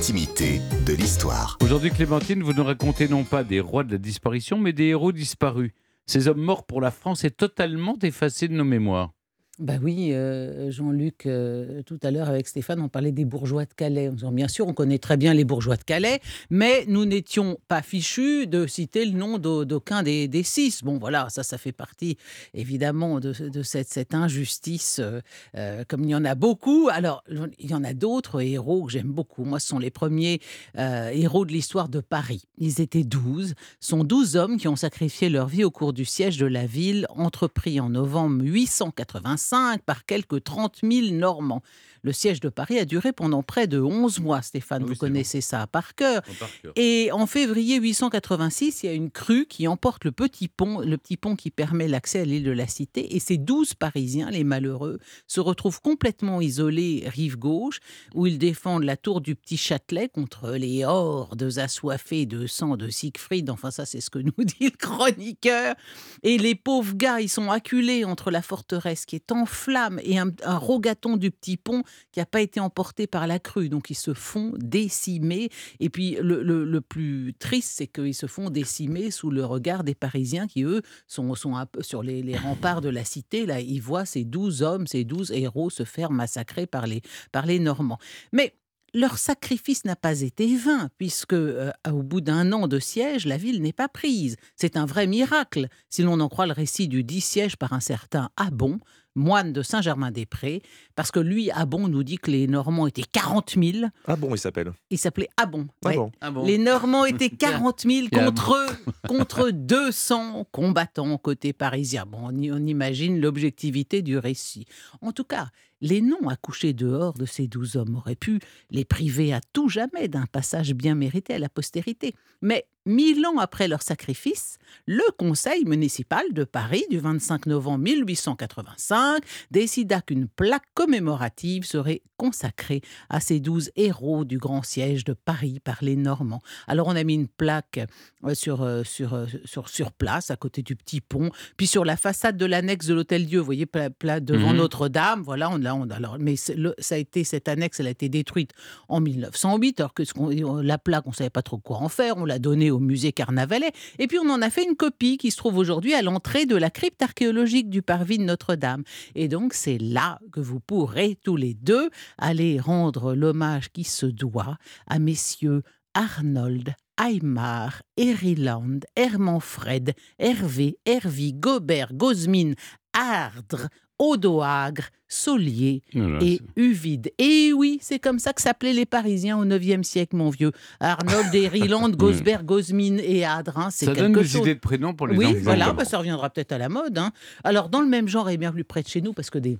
de l'histoire. Aujourd'hui, Clémentine, vous nous racontez non pas des rois de la disparition, mais des héros disparus. Ces hommes morts pour la France est totalement effacés de nos mémoires. Bah oui, euh, Jean-Luc, euh, tout à l'heure avec Stéphane, on parlait des bourgeois de Calais. Bien sûr, on connaît très bien les bourgeois de Calais, mais nous n'étions pas fichus de citer le nom d'au- d'aucun des, des six. Bon, voilà, ça, ça fait partie évidemment de, cette, injustice, euh, comme il y en a beaucoup. Alors, il y en a d'autres héros que j'aime beaucoup. Moi, ce sont les premiers héros de l'histoire de Paris. Ils étaient douze. Ce sont douze hommes qui ont sacrifié leur vie au cours du siège de la ville, entrepris en novembre 885 par quelques 30 000 Normands. Le siège de Paris a duré pendant près de 11 mois, Stéphane. Oui, vous connaissez ça par cœur. Et en février 886, il y a une crue qui emporte le petit pont, le petit pont qui permet l'accès à l'île de la Cité. Et ces douze Parisiens, les malheureux, se retrouvent complètement isolés rive gauche, où ils défendent la tour du Petit Châtelet contre les hordes assoiffées de sang de Siegfried. Enfin, ça, c'est ce que nous dit le chroniqueur. Et les pauvres gars, ils sont acculés entre la forteresse qui est en flammes et un, rogaton du petit pont qui n'a pas été emporté par la crue. Donc, ils se font décimer. Et puis, le, plus triste, c'est qu'ils se font décimer sous le regard des Parisiens qui, eux, sont, sont un peu sur les, remparts de la cité. Là, ils voient ces douze hommes, ces douze héros se faire massacrer par les, par les Normands. Mais leur sacrifice n'a pas été vain, puisque euh, au bout d'un an de siège, la ville n'est pas prise. C'est un vrai miracle, si l'on en croit le récit du dit siège par un certain Abon, moine de Saint-Germain-des-Prés, parce que lui, Abon, nous dit que les Normands étaient 40 000. Ah bon, il s'appelle. Il s'appelait Abon. Ah ouais. bon. Ah bon Les Normands étaient 40 000 Il y a contre, contre 200 combattants côté parisien. Bon, on, y- on imagine l'objectivité du récit. En tout cas, les noms accouchés dehors de ces douze hommes auraient pu les priver à tout jamais d'un passage bien mérité à la postérité. Mais mille ans après leur sacrifice, le conseil municipal de Paris du 25 novembre 1885 décida qu'une plaque commémorative serait consacrée à ces douze héros du grand siège de Paris par les Normands. Alors on a mis une plaque euh, sur, euh, sur, euh, sur, sur place, à côté du petit pont, puis sur la façade de l'annexe de l'Hôtel Dieu, vous voyez, devant Mhm. Notre-Dame, voilà, on alors, mais le- ça a été, cette annexe, elle a été détruite en 1908, alors que ce la plaque, on ne savait pas trop quoi en faire, on l'a donnée au musée Carnavalet, et puis on en a fait une copie qui se trouve aujourd'hui à l'entrée de la crypte archéologique du parvis de Notre-Dame. Et donc c'est là que vous pourrez tous les deux aller rendre l'hommage qui se doit à messieurs Arnold, Aymar, Eriland, Hermanfred, Hervé, Hervy, Gobert, Gosmine, Ardre, Odoagre, Solier Voilà, et Uvide. Et oui, c'est comme ça que s'appelaient les Parisiens au IXe siècle, mon vieux. Arnold, Eriland, Gosbert, Gosmine et Adre. hein, c'est Ça donne des chose. idées de prénoms pour les Oui, enfants. voilà, bah, ça reviendra peut-être à la mode. hein. Alors, dans le même genre et bien plus près de chez nous, parce que des,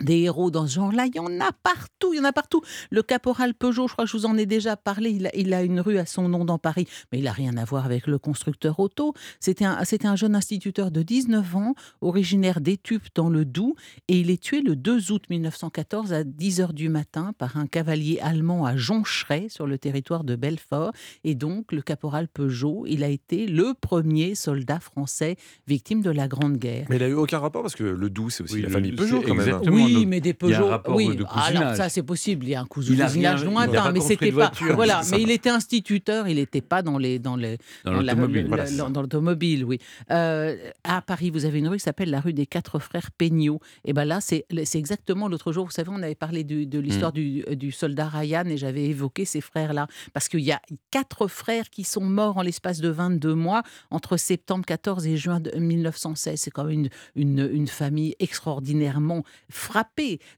des héros dans ce genre-là, il y en a partout, il y en a partout. Le caporal Peugeot, je crois que je vous en ai déjà parlé, il a, il a une rue à son nom dans Paris, mais il n'a rien à voir avec le constructeur auto. C'était un, jeune instituteur de 19 ans, originaire d'Étupes dans le Doubs, et il est tué le 2 août 1914 à 10 h du matin par un cavalier allemand à Joncheray, sur le territoire de Belfort. Et donc, le caporal Peugeot, il a été le premier soldat français victime de la Grande Guerre. Mais il a eu aucun rapport parce que le doux, c'est aussi Oui, la le famille Peugeot quand même. exactement. Oui, donc, mais des Peugeot. oui, de alors ça c'est possible. Il y a un cousinage lointain, mais c'était pas. voiture, voilà, mais il était instituteur. Il n'était pas dans les dans les Dans la- l'automobile. voilà, dans oui. Euh, à Paris, vous avez une rue qui s'appelle la rue des Quatre Frères Peignot. Et ben là, c'est exactement l'autre jour. Vous savez, on avait parlé du- de l'histoire Mm. du, du soldat Ryan et j'avais évoqué ces frères-là parce qu'il y a quatre frères qui sont morts en l'espace de 22 mois entre septembre 14 et juin de 1916. C'est quand même une, une, une famille extraordinairement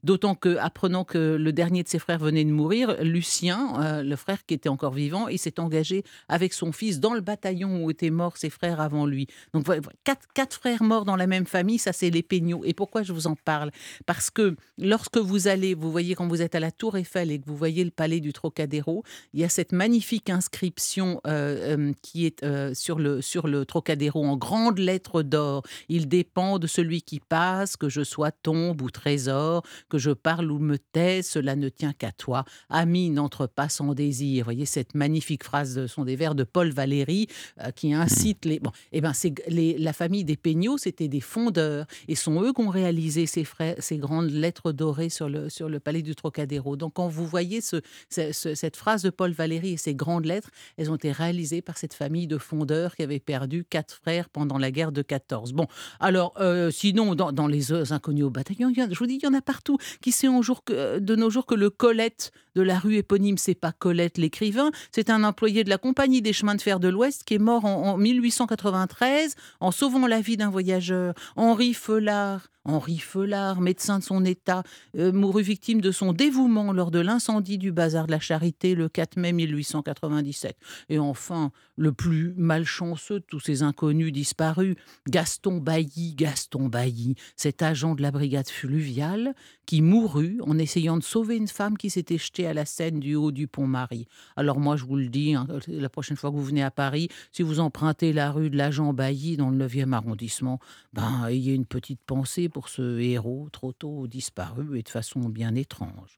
D'autant que, apprenant que le dernier de ses frères venait de mourir, Lucien, euh, le frère qui était encore vivant, il s'est engagé avec son fils dans le bataillon où étaient morts ses frères avant lui. Donc quatre, quatre frères morts dans la même famille, ça c'est les Peignot. Et pourquoi je vous en parle? Parce que lorsque vous allez, vous voyez quand vous êtes à la Tour Eiffel et que vous voyez le palais du Trocadéro, il y a cette magnifique inscription euh, euh, qui est sur, le, sur le Trocadéro en grandes lettres d'or. Il dépend de celui qui passe, que je sois tombe ou trésor. Trésor, que je parle ou me tais, cela ne tient qu'à toi. Ami, n'entre pas sans désir. Vous voyez cette magnifique phrase, de, sont des vers de Paul Valéry euh, qui incite les. Bon, eh ben, c'est la famille des Peignot, c'était des fondeurs, et sont eux qui ont réalisé ces, ces grandes lettres dorées sur le, sur le palais du Trocadéro. Donc, quand vous voyez ce, cette phrase de Paul Valéry et ces grandes lettres, elles ont été réalisées par cette famille de fondeurs qui avait perdu quatre frères pendant la guerre de 14. Bon, alors, euh, sinon, dans, dans, les inconnus au bataillon, je vous dis, il y en a partout. Qui sait que, de nos jours que le Colette de la rue éponyme, c'est pas Colette l'écrivain, c'est un employé de la Compagnie des chemins de fer de l'Ouest qui est mort en, en 1893 en sauvant la vie d'un voyageur. Henri Feulard, Henri Feulard, médecin de son état, euh, mourut victime de son dévouement lors de l'incendie du bazar de la Charité le 4 mai 1897. Et enfin, le plus malchanceux de tous ces inconnus disparus, Gaston Bailly, Gaston Bailly, cet agent de la brigade fluviale qui mourut en essayant de sauver une femme qui s'était jetée à la Seine du haut du pont Marie. Alors moi, je vous le dis, hein, la prochaine fois que vous venez à Paris, si vous empruntez la rue de l'agent Bailly dans le 9e arrondissement, ben, ayez une petite pensée pour ce héros trop tôt disparu et de façon bien étrange.